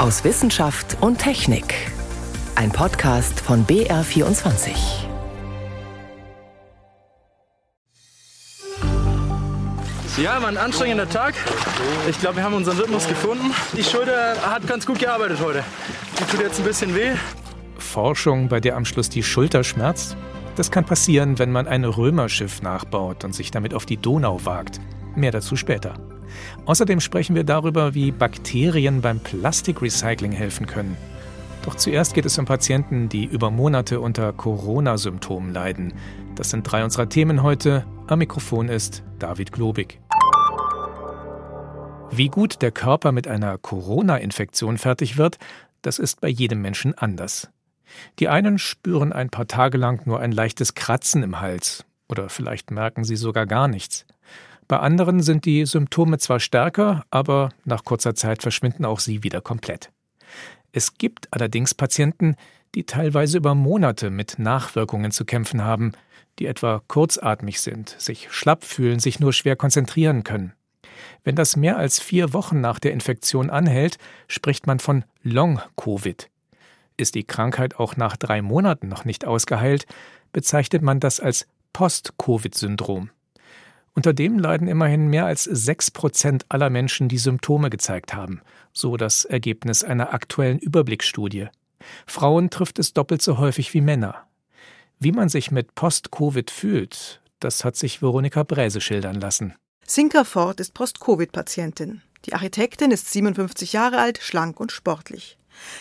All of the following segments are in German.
aus Wissenschaft und Technik. Ein Podcast von BR24. Ja, war ein anstrengender Tag. Ich glaube, wir haben unseren Rhythmus gefunden. Die Schulter hat ganz gut gearbeitet heute. Die tut jetzt ein bisschen weh. Forschung, bei der am Schluss die Schulter schmerzt? Das kann passieren, wenn man ein Römerschiff nachbaut und sich damit auf die Donau wagt. Mehr dazu später. Außerdem sprechen wir darüber, wie Bakterien beim Plastikrecycling helfen können. Doch zuerst geht es um Patienten, die über Monate unter Corona-Symptomen leiden. Das sind drei unserer Themen heute. Am Mikrofon ist David Globig. Wie gut der Körper mit einer Corona-Infektion fertig wird, das ist bei jedem Menschen anders. Die einen spüren ein paar Tage lang nur ein leichtes Kratzen im Hals oder vielleicht merken sie sogar gar nichts. Bei anderen sind die Symptome zwar stärker, aber nach kurzer Zeit verschwinden auch sie wieder komplett. Es gibt allerdings Patienten, die teilweise über Monate mit Nachwirkungen zu kämpfen haben, die etwa kurzatmig sind, sich schlapp fühlen, sich nur schwer konzentrieren können. Wenn das mehr als vier Wochen nach der Infektion anhält, spricht man von Long-Covid. Ist die Krankheit auch nach drei Monaten noch nicht ausgeheilt, bezeichnet man das als Post-Covid-Syndrom. Unter dem leiden immerhin mehr als sechs Prozent aller Menschen, die Symptome gezeigt haben, so das Ergebnis einer aktuellen Überblicksstudie. Frauen trifft es doppelt so häufig wie Männer. Wie man sich mit Post-Covid fühlt, das hat sich Veronika Bräse schildern lassen. Sinka Ford ist Post-Covid-Patientin. Die Architektin ist 57 Jahre alt, schlank und sportlich.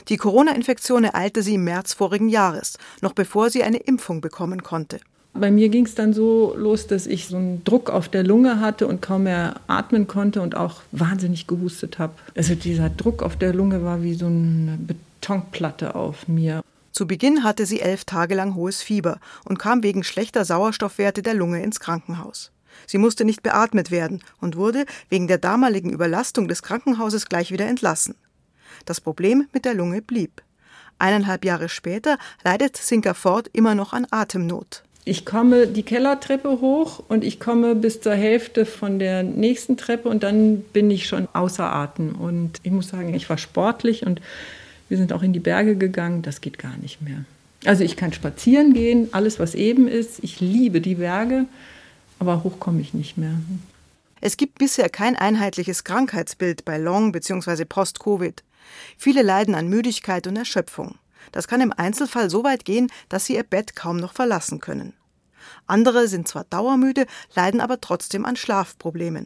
Die Corona-Infektion ereilte sie im März vorigen Jahres, noch bevor sie eine Impfung bekommen konnte. Bei mir ging es dann so los, dass ich so einen Druck auf der Lunge hatte und kaum mehr atmen konnte und auch wahnsinnig gehustet habe. Also dieser Druck auf der Lunge war wie so eine Betonplatte auf mir. Zu Beginn hatte sie elf Tage lang hohes Fieber und kam wegen schlechter Sauerstoffwerte der Lunge ins Krankenhaus. Sie musste nicht beatmet werden und wurde wegen der damaligen Überlastung des Krankenhauses gleich wieder entlassen. Das Problem mit der Lunge blieb. Eineinhalb Jahre später leidet Sinker Ford immer noch an Atemnot. Ich komme die Kellertreppe hoch und ich komme bis zur Hälfte von der nächsten Treppe und dann bin ich schon außer Atem. Und ich muss sagen, ich war sportlich und wir sind auch in die Berge gegangen. Das geht gar nicht mehr. Also ich kann spazieren gehen, alles was eben ist. Ich liebe die Berge, aber hoch komme ich nicht mehr. Es gibt bisher kein einheitliches Krankheitsbild bei Long- bzw. Post-Covid. Viele leiden an Müdigkeit und Erschöpfung. Das kann im Einzelfall so weit gehen, dass sie ihr Bett kaum noch verlassen können. Andere sind zwar dauermüde, leiden aber trotzdem an Schlafproblemen.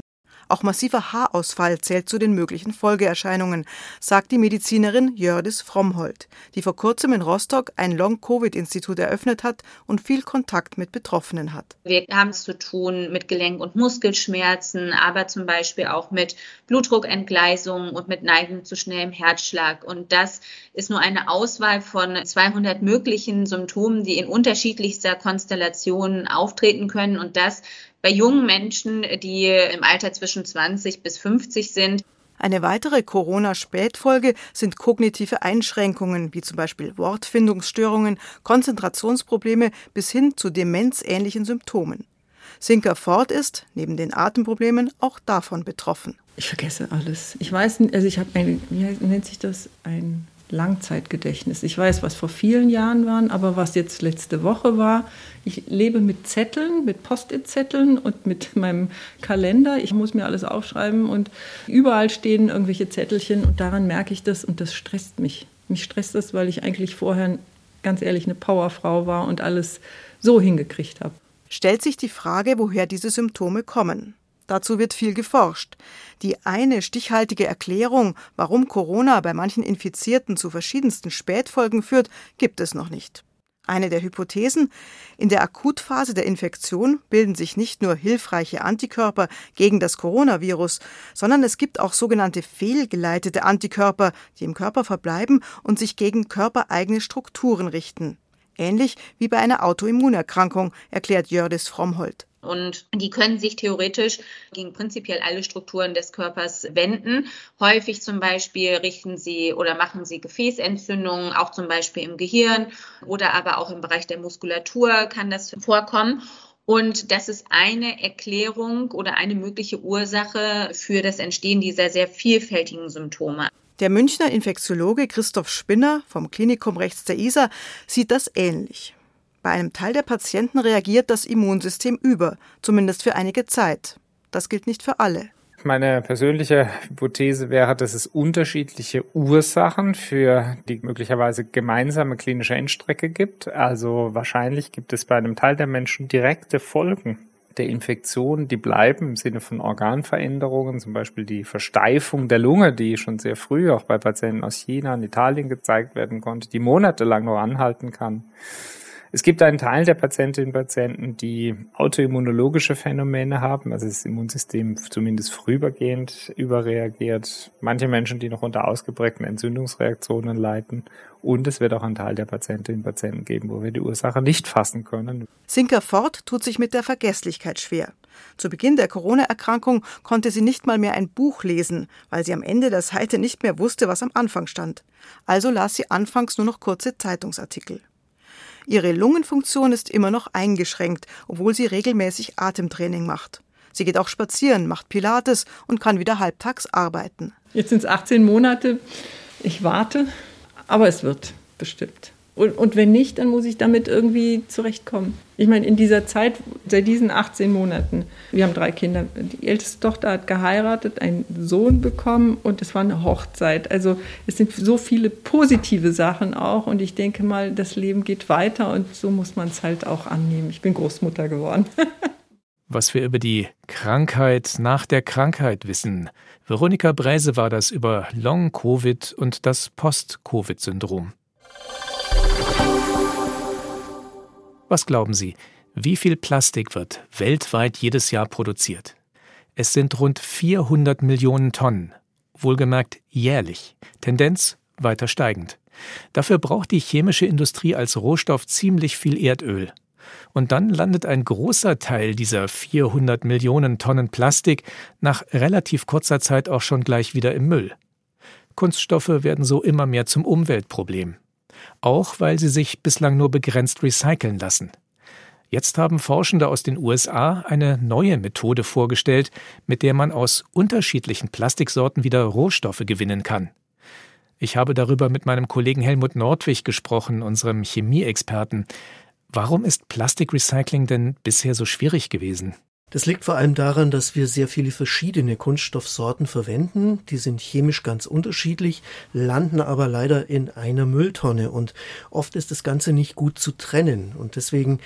Auch massiver Haarausfall zählt zu den möglichen Folgeerscheinungen, sagt die Medizinerin Jördis Frommhold, die vor kurzem in Rostock ein Long-Covid-Institut eröffnet hat und viel Kontakt mit Betroffenen hat. Wir haben es zu tun mit Gelenk- und Muskelschmerzen, aber zum Beispiel auch mit Blutdruckentgleisungen und mit Neigung zu schnellem Herzschlag. Und das ist nur eine Auswahl von 200 möglichen Symptomen, die in unterschiedlichster Konstellation auftreten können. Und das bei jungen Menschen, die im Alter zwischen 20 bis 50 sind. Eine weitere Corona-Spätfolge sind kognitive Einschränkungen, wie zum Beispiel Wortfindungsstörungen, Konzentrationsprobleme bis hin zu demenzähnlichen Symptomen. Sinker Ford ist, neben den Atemproblemen, auch davon betroffen. Ich vergesse alles. Ich weiß, also ich habe ein, wie nennt sich das, ein Langzeitgedächtnis. Ich weiß, was vor vielen Jahren waren, aber was jetzt letzte Woche war. Ich lebe mit Zetteln, mit Post-it-Zetteln und mit meinem Kalender. Ich muss mir alles aufschreiben und überall stehen irgendwelche Zettelchen und daran merke ich das und das stresst mich. Mich stresst das, weil ich eigentlich vorher ganz ehrlich eine Powerfrau war und alles so hingekriegt habe. Stellt sich die Frage, woher diese Symptome kommen. Dazu wird viel geforscht. Die eine stichhaltige Erklärung, warum Corona bei manchen Infizierten zu verschiedensten Spätfolgen führt, gibt es noch nicht. Eine der Hypothesen, in der Akutphase der Infektion bilden sich nicht nur hilfreiche Antikörper gegen das Coronavirus, sondern es gibt auch sogenannte fehlgeleitete Antikörper, die im Körper verbleiben und sich gegen körpereigene Strukturen richten. Ähnlich wie bei einer Autoimmunerkrankung, erklärt Jördis Frommhold. Und die können sich theoretisch gegen prinzipiell alle Strukturen des Körpers wenden. Häufig zum Beispiel richten sie oder machen sie Gefäßentzündungen, auch zum Beispiel im Gehirn oder aber auch im Bereich der Muskulatur kann das vorkommen. Und das ist eine Erklärung oder eine mögliche Ursache für das Entstehen dieser sehr vielfältigen Symptome. Der Münchner Infektiologe Christoph Spinner vom Klinikum rechts der Isar sieht das ähnlich. Bei einem Teil der Patienten reagiert das Immunsystem über, zumindest für einige Zeit. Das gilt nicht für alle. Meine persönliche Hypothese wäre, dass es unterschiedliche Ursachen für die möglicherweise gemeinsame klinische Endstrecke gibt. Also wahrscheinlich gibt es bei einem Teil der Menschen direkte Folgen der Infektion, die bleiben im Sinne von Organveränderungen, zum Beispiel die Versteifung der Lunge, die schon sehr früh auch bei Patienten aus China und Italien gezeigt werden konnte, die monatelang noch anhalten kann. Es gibt einen Teil der Patientinnen und Patienten, die autoimmunologische Phänomene haben, also das Immunsystem zumindest vorübergehend überreagiert. Manche Menschen, die noch unter ausgeprägten Entzündungsreaktionen leiden. Und es wird auch einen Teil der Patientinnen und Patienten geben, wo wir die Ursache nicht fassen können. Sinker Ford tut sich mit der Vergesslichkeit schwer. Zu Beginn der Corona-Erkrankung konnte sie nicht mal mehr ein Buch lesen, weil sie am Ende der Seite nicht mehr wusste, was am Anfang stand. Also las sie anfangs nur noch kurze Zeitungsartikel. Ihre Lungenfunktion ist immer noch eingeschränkt, obwohl sie regelmäßig Atemtraining macht. Sie geht auch spazieren, macht Pilates und kann wieder halbtags arbeiten. Jetzt sind es 18 Monate. Ich warte, aber es wird bestimmt. Und, und, wenn nicht, dann muss ich damit irgendwie zurechtkommen. Ich meine, in dieser Zeit, seit diesen 18 Monaten, wir haben drei Kinder. Die älteste Tochter hat geheiratet, einen Sohn bekommen und es war eine Hochzeit. Also es sind so viele positive Sachen auch und ich denke mal, das Leben geht weiter und so muss man es halt auch annehmen. Ich bin Großmutter geworden. Was wir über die Krankheit nach der Krankheit wissen. Veronika Bräse war das über Long-Covid und das Post-Covid-Syndrom. Was glauben Sie, wie viel Plastik wird weltweit jedes Jahr produziert? Es sind rund 400 Millionen Tonnen, wohlgemerkt jährlich, Tendenz weiter steigend. Dafür braucht die chemische Industrie als Rohstoff ziemlich viel Erdöl. Und dann landet ein großer Teil dieser 400 Millionen Tonnen Plastik nach relativ kurzer Zeit auch schon gleich wieder im Müll. Kunststoffe werden so immer mehr zum Umweltproblem auch weil sie sich bislang nur begrenzt recyceln lassen. Jetzt haben Forschende aus den USA eine neue Methode vorgestellt, mit der man aus unterschiedlichen Plastiksorten wieder Rohstoffe gewinnen kann. Ich habe darüber mit meinem Kollegen Helmut Nordwig gesprochen, unserem Chemieexperten. Warum ist Plastikrecycling denn bisher so schwierig gewesen? Das liegt vor allem daran, dass wir sehr viele verschiedene Kunststoffsorten verwenden. Die sind chemisch ganz unterschiedlich, landen aber leider in einer Mülltonne und oft ist das Ganze nicht gut zu trennen. Und deswegen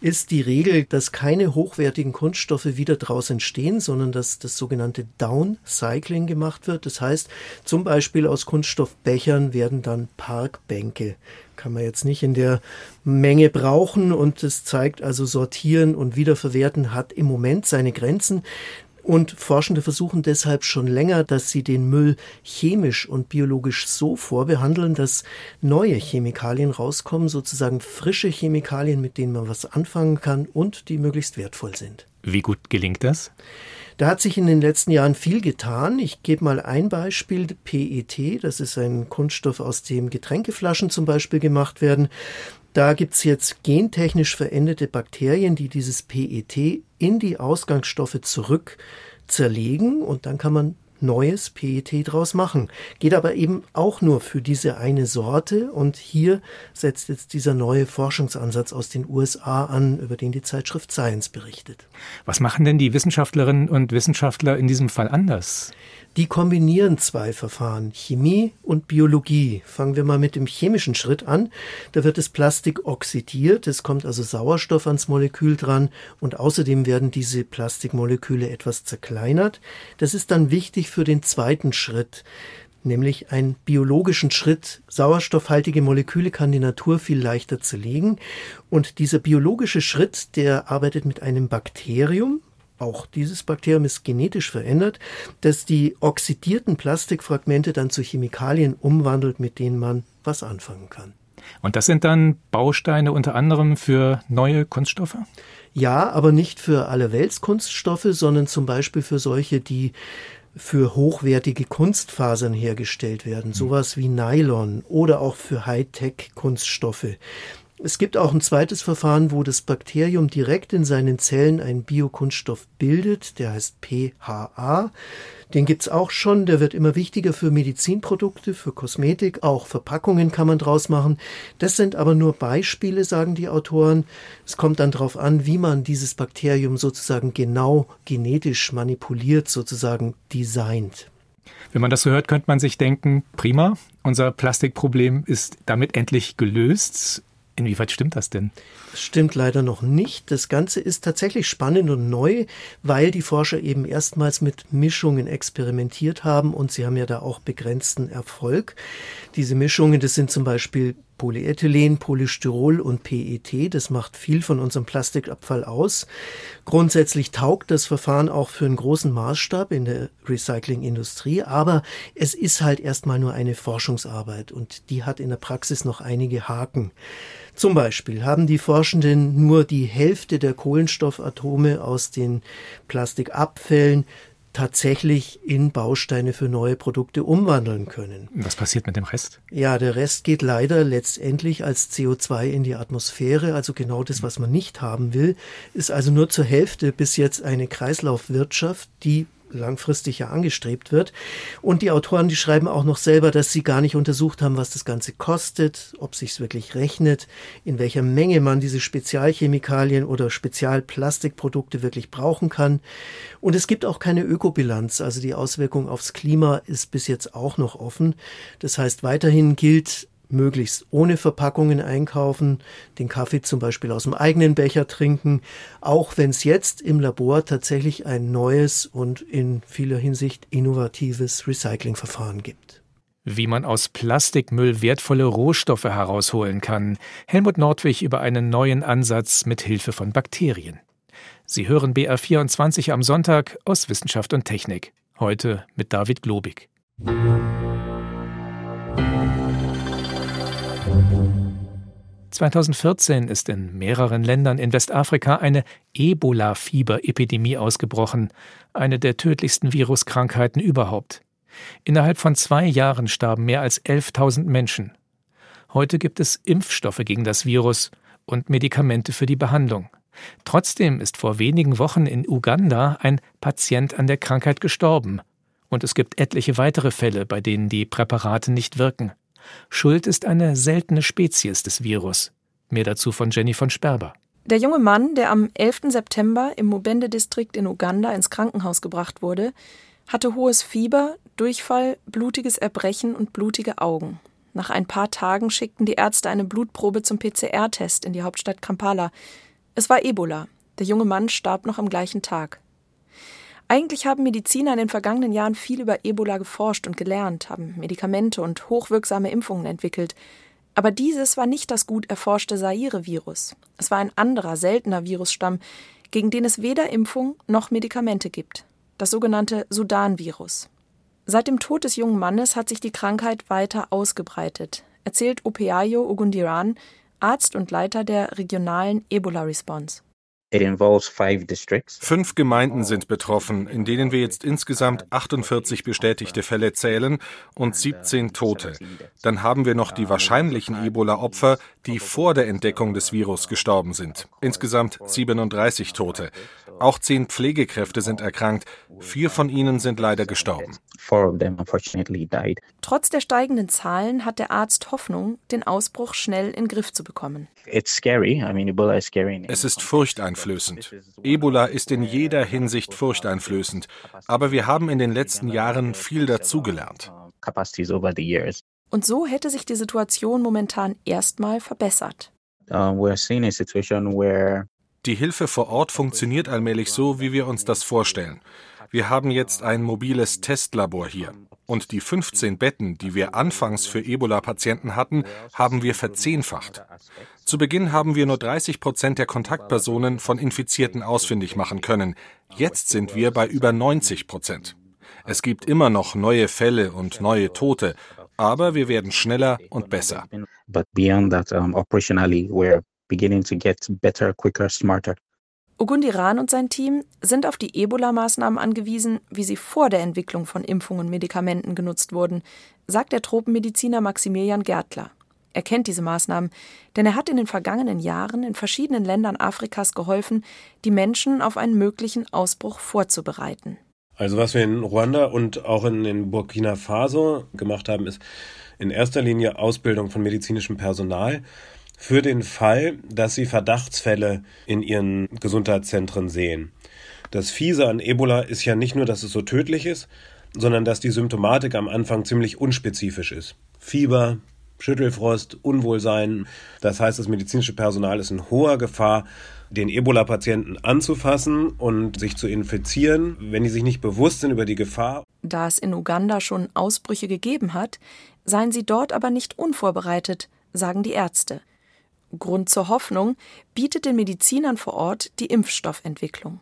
ist die Regel, dass keine hochwertigen Kunststoffe wieder draus entstehen, sondern dass das sogenannte Downcycling gemacht wird. Das heißt, zum Beispiel aus Kunststoffbechern werden dann Parkbänke. Kann man jetzt nicht in der Menge brauchen und es zeigt also sortieren und wiederverwerten hat im Moment seine Grenzen. Und Forschende versuchen deshalb schon länger, dass sie den Müll chemisch und biologisch so vorbehandeln, dass neue Chemikalien rauskommen, sozusagen frische Chemikalien, mit denen man was anfangen kann und die möglichst wertvoll sind. Wie gut gelingt das? Da hat sich in den letzten Jahren viel getan. Ich gebe mal ein Beispiel. PET, das ist ein Kunststoff, aus dem Getränkeflaschen zum Beispiel gemacht werden. Da gibt's jetzt gentechnisch veränderte Bakterien, die dieses PET in die Ausgangsstoffe zurück zerlegen und dann kann man neues PET draus machen. Geht aber eben auch nur für diese eine Sorte und hier setzt jetzt dieser neue Forschungsansatz aus den USA an, über den die Zeitschrift Science berichtet. Was machen denn die Wissenschaftlerinnen und Wissenschaftler in diesem Fall anders? Die kombinieren zwei Verfahren, Chemie und Biologie. Fangen wir mal mit dem chemischen Schritt an. Da wird das Plastik oxidiert, es kommt also Sauerstoff ans Molekül dran und außerdem werden diese Plastikmoleküle etwas zerkleinert. Das ist dann wichtig für den zweiten Schritt nämlich einen biologischen Schritt. Sauerstoffhaltige Moleküle kann die Natur viel leichter zerlegen. Und dieser biologische Schritt, der arbeitet mit einem Bakterium, auch dieses Bakterium ist genetisch verändert, das die oxidierten Plastikfragmente dann zu Chemikalien umwandelt, mit denen man was anfangen kann. Und das sind dann Bausteine unter anderem für neue Kunststoffe? Ja, aber nicht für alle Weltskunststoffe, sondern zum Beispiel für solche, die für hochwertige Kunstfasern hergestellt werden, hm. sowas wie Nylon oder auch für Hightech-Kunststoffe. Es gibt auch ein zweites Verfahren, wo das Bakterium direkt in seinen Zellen einen Biokunststoff bildet, der heißt PHA. Den gibt's auch schon, der wird immer wichtiger für Medizinprodukte, für Kosmetik, auch Verpackungen kann man draus machen. Das sind aber nur Beispiele, sagen die Autoren. Es kommt dann darauf an, wie man dieses Bakterium sozusagen genau genetisch manipuliert, sozusagen designt. Wenn man das so hört, könnte man sich denken, prima, unser Plastikproblem ist damit endlich gelöst. Inwieweit stimmt das denn? Das stimmt leider noch nicht. Das Ganze ist tatsächlich spannend und neu, weil die Forscher eben erstmals mit Mischungen experimentiert haben und sie haben ja da auch begrenzten Erfolg. Diese Mischungen, das sind zum Beispiel Polyethylen, Polystyrol und PET. Das macht viel von unserem Plastikabfall aus. Grundsätzlich taugt das Verfahren auch für einen großen Maßstab in der Recyclingindustrie, aber es ist halt erstmal nur eine Forschungsarbeit und die hat in der Praxis noch einige Haken. Zum Beispiel haben die Forschenden nur die Hälfte der Kohlenstoffatome aus den Plastikabfällen tatsächlich in Bausteine für neue Produkte umwandeln können. Was passiert mit dem Rest? Ja, der Rest geht leider letztendlich als CO2 in die Atmosphäre, also genau das, was man nicht haben will, ist also nur zur Hälfte bis jetzt eine Kreislaufwirtschaft, die langfristig ja angestrebt wird. Und die Autoren, die schreiben auch noch selber, dass sie gar nicht untersucht haben, was das Ganze kostet, ob sich's wirklich rechnet, in welcher Menge man diese Spezialchemikalien oder Spezialplastikprodukte wirklich brauchen kann. Und es gibt auch keine Ökobilanz, also die Auswirkung aufs Klima ist bis jetzt auch noch offen. Das heißt, weiterhin gilt, möglichst ohne Verpackungen einkaufen, den Kaffee zum Beispiel aus dem eigenen Becher trinken, auch wenn es jetzt im Labor tatsächlich ein neues und in vieler Hinsicht innovatives Recyclingverfahren gibt. Wie man aus Plastikmüll wertvolle Rohstoffe herausholen kann. Helmut Nordwig über einen neuen Ansatz mit Hilfe von Bakterien. Sie hören BR24 am Sonntag aus Wissenschaft und Technik. Heute mit David Globig. 2014 ist in mehreren Ländern in Westafrika eine Ebola-Fieberepidemie ausgebrochen, eine der tödlichsten Viruskrankheiten überhaupt. Innerhalb von zwei Jahren starben mehr als 11.000 Menschen. Heute gibt es Impfstoffe gegen das Virus und Medikamente für die Behandlung. Trotzdem ist vor wenigen Wochen in Uganda ein Patient an der Krankheit gestorben. Und es gibt etliche weitere Fälle, bei denen die Präparate nicht wirken. Schuld ist eine seltene Spezies des Virus. Mehr dazu von Jenny von Sperber. Der junge Mann, der am 11. September im Mubende-Distrikt in Uganda ins Krankenhaus gebracht wurde, hatte hohes Fieber, Durchfall, blutiges Erbrechen und blutige Augen. Nach ein paar Tagen schickten die Ärzte eine Blutprobe zum PCR-Test in die Hauptstadt Kampala. Es war Ebola. Der junge Mann starb noch am gleichen Tag. Eigentlich haben Mediziner in den vergangenen Jahren viel über Ebola geforscht und gelernt, haben Medikamente und hochwirksame Impfungen entwickelt. Aber dieses war nicht das gut erforschte Saire-Virus. Es war ein anderer, seltener Virusstamm, gegen den es weder Impfung noch Medikamente gibt. Das sogenannte Sudan-Virus. Seit dem Tod des jungen Mannes hat sich die Krankheit weiter ausgebreitet, erzählt Opeayo Ogundiran, Arzt und Leiter der regionalen Ebola-Response. Fünf Gemeinden sind betroffen, in denen wir jetzt insgesamt 48 bestätigte Fälle zählen und 17 Tote. Dann haben wir noch die wahrscheinlichen Ebola-Opfer, die vor der Entdeckung des Virus gestorben sind. Insgesamt 37 Tote. Auch zehn Pflegekräfte sind erkrankt. Vier von ihnen sind leider gestorben. Trotz der steigenden Zahlen hat der Arzt Hoffnung, den Ausbruch schnell in den Griff zu bekommen. Es ist furchteinflößend. Ebola ist in jeder Hinsicht furchteinflößend. Aber wir haben in den letzten Jahren viel dazugelernt. Und so hätte sich die Situation momentan erstmal verbessert. Die Hilfe vor Ort funktioniert allmählich so, wie wir uns das vorstellen. Wir haben jetzt ein mobiles Testlabor hier. Und die 15 Betten, die wir anfangs für Ebola-Patienten hatten, haben wir verzehnfacht. Zu Beginn haben wir nur 30 Prozent der Kontaktpersonen von Infizierten ausfindig machen können. Jetzt sind wir bei über 90 Prozent. Es gibt immer noch neue Fälle und neue Tote, aber wir werden schneller und besser. But beyond that, um, operationally, we're beginning to get better, quicker, smarter. Ogundiran und sein Team sind auf die Ebola-Maßnahmen angewiesen, wie sie vor der Entwicklung von Impfungen und Medikamenten genutzt wurden, sagt der Tropenmediziner Maximilian Gärtler. Er kennt diese Maßnahmen, denn er hat in den vergangenen Jahren in verschiedenen Ländern Afrikas geholfen, die Menschen auf einen möglichen Ausbruch vorzubereiten. Also was wir in Ruanda und auch in, in Burkina Faso gemacht haben, ist in erster Linie Ausbildung von medizinischem Personal für den Fall, dass sie Verdachtsfälle in ihren Gesundheitszentren sehen. Das Fiese an Ebola ist ja nicht nur, dass es so tödlich ist, sondern dass die Symptomatik am Anfang ziemlich unspezifisch ist. Fieber, Schüttelfrost, Unwohlsein. Das heißt, das medizinische Personal ist in hoher Gefahr, den Ebola-Patienten anzufassen und sich zu infizieren, wenn die sich nicht bewusst sind über die Gefahr. Da es in Uganda schon Ausbrüche gegeben hat, seien sie dort aber nicht unvorbereitet, sagen die Ärzte. Grund zur Hoffnung bietet den Medizinern vor Ort die Impfstoffentwicklung.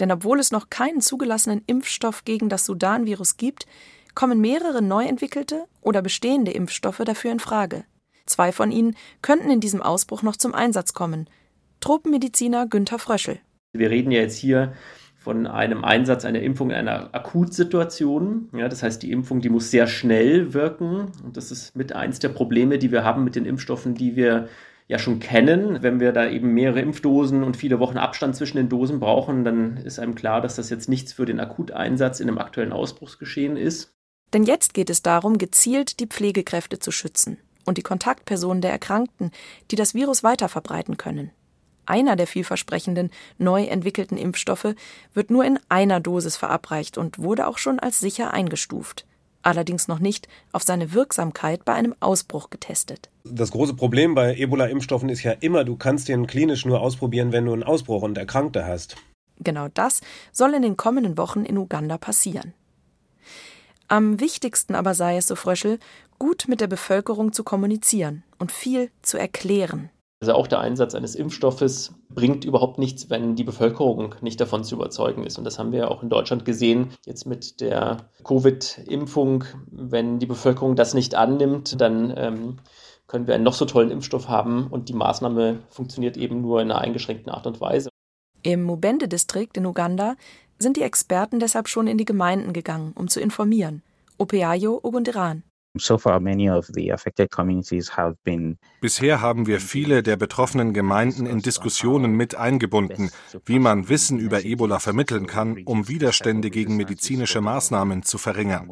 Denn obwohl es noch keinen zugelassenen Impfstoff gegen das Sudan-Virus gibt, kommen mehrere neu entwickelte oder bestehende Impfstoffe dafür in Frage. Zwei von ihnen könnten in diesem Ausbruch noch zum Einsatz kommen. Tropenmediziner Günther Fröschel. Wir reden ja jetzt hier von einem Einsatz einer Impfung in einer Akutsituation. Ja, das heißt, die Impfung, die muss sehr schnell wirken. Und das ist mit eins der Probleme, die wir haben mit den Impfstoffen, die wir ja schon kennen. Wenn wir da eben mehrere Impfdosen und viele Wochen Abstand zwischen den Dosen brauchen, dann ist einem klar, dass das jetzt nichts für den Akuteinsatz in einem aktuellen Ausbruchsgeschehen ist. Denn jetzt geht es darum, gezielt die Pflegekräfte zu schützen und die Kontaktpersonen der Erkrankten, die das Virus weiterverbreiten können. Einer der vielversprechenden, neu entwickelten Impfstoffe wird nur in einer Dosis verabreicht und wurde auch schon als sicher eingestuft allerdings noch nicht auf seine Wirksamkeit bei einem Ausbruch getestet. Das große Problem bei Ebola-Impfstoffen ist ja immer, du kannst den klinisch nur ausprobieren, wenn du einen Ausbruch und Erkrankte hast. Genau das soll in den kommenden Wochen in Uganda passieren. Am wichtigsten aber sei es, so Fröschel, gut mit der Bevölkerung zu kommunizieren und viel zu erklären. Also auch der Einsatz eines Impfstoffes bringt überhaupt nichts, wenn die Bevölkerung nicht davon zu überzeugen ist. Und das haben wir auch in Deutschland gesehen, jetzt mit der Covid-Impfung. Wenn die Bevölkerung das nicht annimmt, dann ähm, können wir einen noch so tollen Impfstoff haben und die Maßnahme funktioniert eben nur in einer eingeschränkten Art und Weise. Im Mubende-Distrikt in Uganda sind die Experten deshalb schon in die Gemeinden gegangen, um zu informieren. Opeayo Ogundiran. Bisher haben wir viele der betroffenen Gemeinden in Diskussionen mit eingebunden, wie man Wissen über Ebola vermitteln kann, um Widerstände gegen medizinische Maßnahmen zu verringern.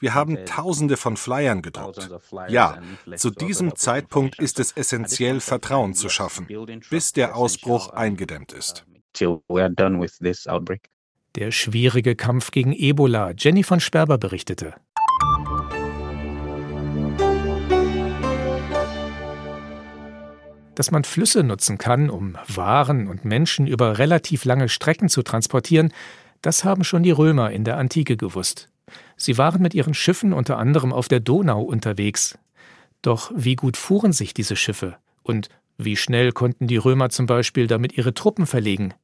Wir haben Tausende von Flyern gedruckt. Ja, zu diesem Zeitpunkt ist es essentiell, Vertrauen zu schaffen, bis der Ausbruch eingedämmt ist. Der schwierige Kampf gegen Ebola. Jenny von Sperber berichtete. Dass man Flüsse nutzen kann, um Waren und Menschen über relativ lange Strecken zu transportieren, das haben schon die Römer in der Antike gewusst. Sie waren mit ihren Schiffen unter anderem auf der Donau unterwegs. Doch wie gut fuhren sich diese Schiffe? Und wie schnell konnten die Römer zum Beispiel damit ihre Truppen verlegen?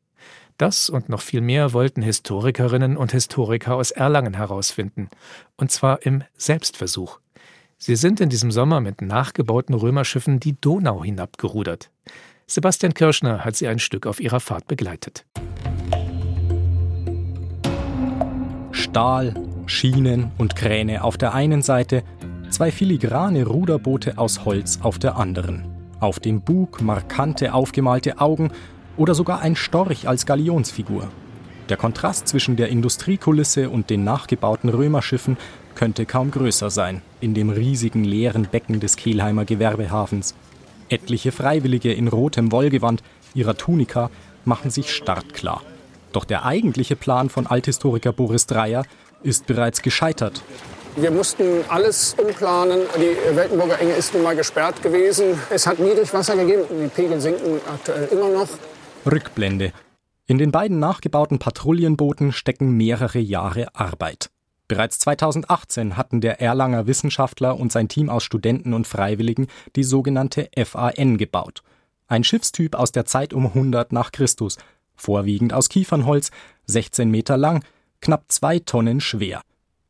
Das und noch viel mehr wollten Historikerinnen und Historiker aus Erlangen herausfinden, und zwar im Selbstversuch. Sie sind in diesem Sommer mit nachgebauten Römerschiffen die Donau hinabgerudert. Sebastian Kirschner hat sie ein Stück auf ihrer Fahrt begleitet. Stahl, Schienen und Kräne auf der einen Seite, zwei filigrane Ruderboote aus Holz auf der anderen. Auf dem Bug markante aufgemalte Augen oder sogar ein Storch als Galionsfigur. Der Kontrast zwischen der Industriekulisse und den nachgebauten Römerschiffen könnte kaum größer sein, in dem riesigen leeren Becken des Kelheimer Gewerbehafens. Etliche Freiwillige in rotem Wollgewand, ihrer Tunika, machen sich startklar. Doch der eigentliche Plan von Althistoriker Boris Dreyer ist bereits gescheitert. Wir mussten alles umplanen. Die Weltenburger Enge ist nun mal gesperrt gewesen. Es hat Niedrigwasser gegeben. Die Pegel sinken aktuell immer noch. Rückblende. In den beiden nachgebauten Patrouillenbooten stecken mehrere Jahre Arbeit. Bereits 2018 hatten der Erlanger Wissenschaftler und sein Team aus Studenten und Freiwilligen die sogenannte FAN gebaut. Ein Schiffstyp aus der Zeit um 100 nach Christus, vorwiegend aus Kiefernholz, 16 Meter lang, knapp zwei Tonnen schwer.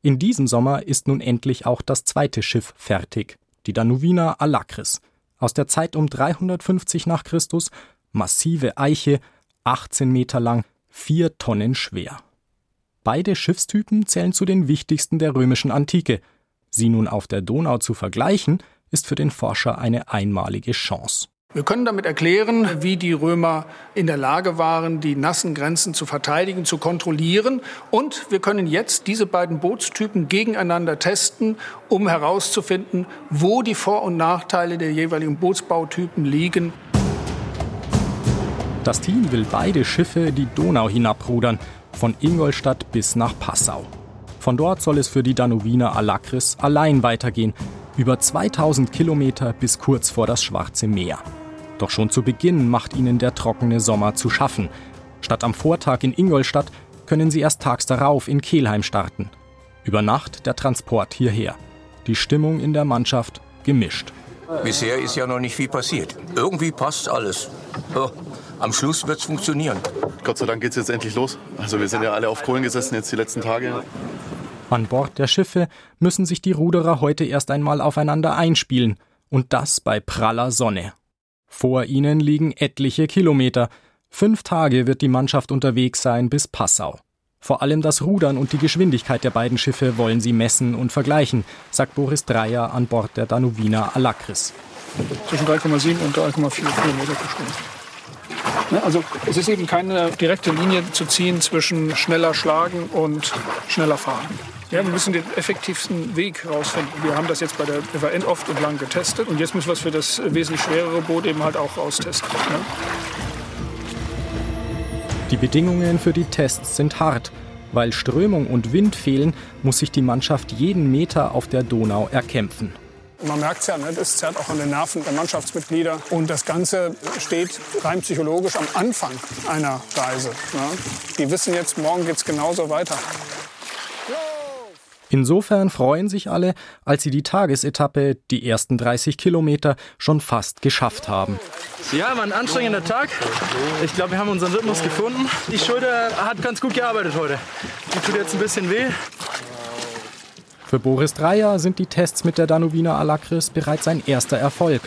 In diesem Sommer ist nun endlich auch das zweite Schiff fertig, die Danuvina Alakris. Aus der Zeit um 350 nach Christus, massive Eiche, 18 Meter lang, vier Tonnen schwer. Beide Schiffstypen zählen zu den wichtigsten der römischen Antike. Sie nun auf der Donau zu vergleichen, ist für den Forscher eine einmalige Chance. Wir können damit erklären, wie die Römer in der Lage waren, die nassen Grenzen zu verteidigen, zu kontrollieren. Und wir können jetzt diese beiden Bootstypen gegeneinander testen, um herauszufinden, wo die Vor- und Nachteile der jeweiligen Bootsbautypen liegen. Das Team will beide Schiffe die Donau hinabrudern, von Ingolstadt bis nach Passau. Von dort soll es für die Danubiner Alakris allein weitergehen, über 2000 Kilometer bis kurz vor das Schwarze Meer. Doch schon zu Beginn macht ihnen der trockene Sommer zu schaffen. Statt am Vortag in Ingolstadt können sie erst tags darauf in Kelheim starten. Über Nacht der Transport hierher. Die Stimmung in der Mannschaft gemischt. Bisher ist ja noch nicht viel passiert. Irgendwie passt alles. Oh, am Schluss wird es funktionieren. Gott sei Dank geht es jetzt endlich los. Also wir sind ja alle auf Kohlen gesessen jetzt die letzten Tage. An Bord der Schiffe müssen sich die Ruderer heute erst einmal aufeinander einspielen. Und das bei praller Sonne. Vor ihnen liegen etliche Kilometer. Fünf Tage wird die Mannschaft unterwegs sein bis Passau. Vor allem das Rudern und die Geschwindigkeit der beiden Schiffe wollen sie messen und vergleichen, sagt Boris Dreier an Bord der Danubina Alakris. Zwischen 3,7 und 3,4 Kilometer pro Stunde. Ne, also es ist eben keine direkte Linie zu ziehen zwischen schneller Schlagen und schneller Fahren. Ja, wir müssen den effektivsten Weg herausfinden. Wir haben das jetzt bei der FAN oft und lang getestet und jetzt müssen wir es für das wesentlich schwerere Boot eben halt auch austesten. Ja. Die Bedingungen für die Tests sind hart. Weil Strömung und Wind fehlen, muss sich die Mannschaft jeden Meter auf der Donau erkämpfen. Man merkt es ja, ne? das zerrt auch an den Nerven der Mannschaftsmitglieder. Und das Ganze steht rein psychologisch am Anfang einer Reise. Ne? Die wissen jetzt, morgen geht es genauso weiter. Insofern freuen sich alle, als sie die Tagesetappe, die ersten 30 Kilometer, schon fast geschafft haben. Ja, war ein anstrengender Tag. Ich glaube, wir haben unseren Rhythmus gefunden. Die Schulter hat ganz gut gearbeitet heute. Die tut jetzt ein bisschen weh. Für Boris Dreier sind die Tests mit der Danubiner Alakris bereits ein erster Erfolg.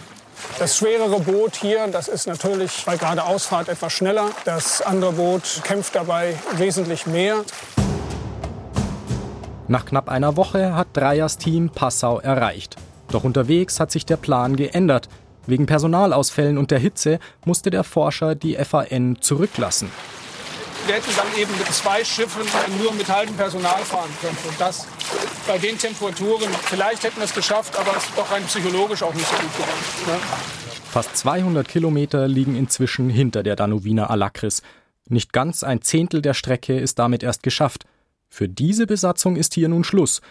Das schwerere Boot hier, das ist natürlich bei geradeausfahrt etwas schneller. Das andere Boot kämpft dabei wesentlich mehr. Nach knapp einer Woche hat Dreiers Team Passau erreicht. Doch unterwegs hat sich der Plan geändert. Wegen Personalausfällen und der Hitze musste der Forscher die FAN zurücklassen. Wir hätten dann eben mit zwei Schiffen nur mit halbem Personal fahren können. Und das bei den Temperaturen, vielleicht hätten wir es geschafft, aber es ist doch rein psychologisch auch nicht so gut geworden. Ne? Fast 200 Kilometer liegen inzwischen hinter der Danubiner Alakris. Nicht ganz ein Zehntel der Strecke ist damit erst geschafft. Für diese Besatzung ist hier nun Schluss.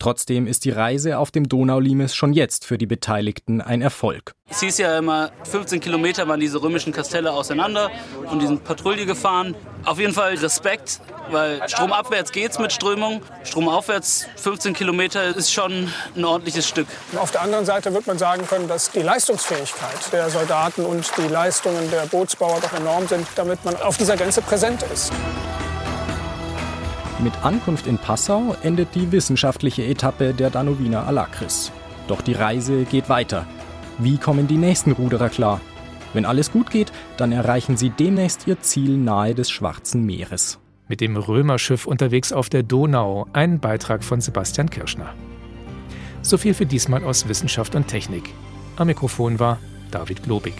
Trotzdem ist die Reise auf dem Donaulimes schon jetzt für die Beteiligten ein Erfolg. Es hieß ja immer, 15 Kilometer waren diese römischen Kastelle auseinander und die sind Patrouille gefahren. Auf jeden Fall Respekt, weil stromabwärts geht's mit Strömung. Stromaufwärts 15 Kilometer ist schon ein ordentliches Stück. Auf der anderen Seite wird man sagen können, dass die Leistungsfähigkeit der Soldaten und die Leistungen der Bootsbauer doch enorm sind, damit man auf dieser Grenze präsent ist. Mit Ankunft in Passau endet die wissenschaftliche Etappe der Danubiner Alakris. Doch die Reise geht weiter. Wie kommen die nächsten Ruderer klar? Wenn alles gut geht, dann erreichen sie demnächst ihr Ziel nahe des Schwarzen Meeres. Mit dem Römerschiff unterwegs auf der Donau, ein Beitrag von Sebastian Kirschner. So viel für diesmal aus Wissenschaft und Technik. Am Mikrofon war David Globig.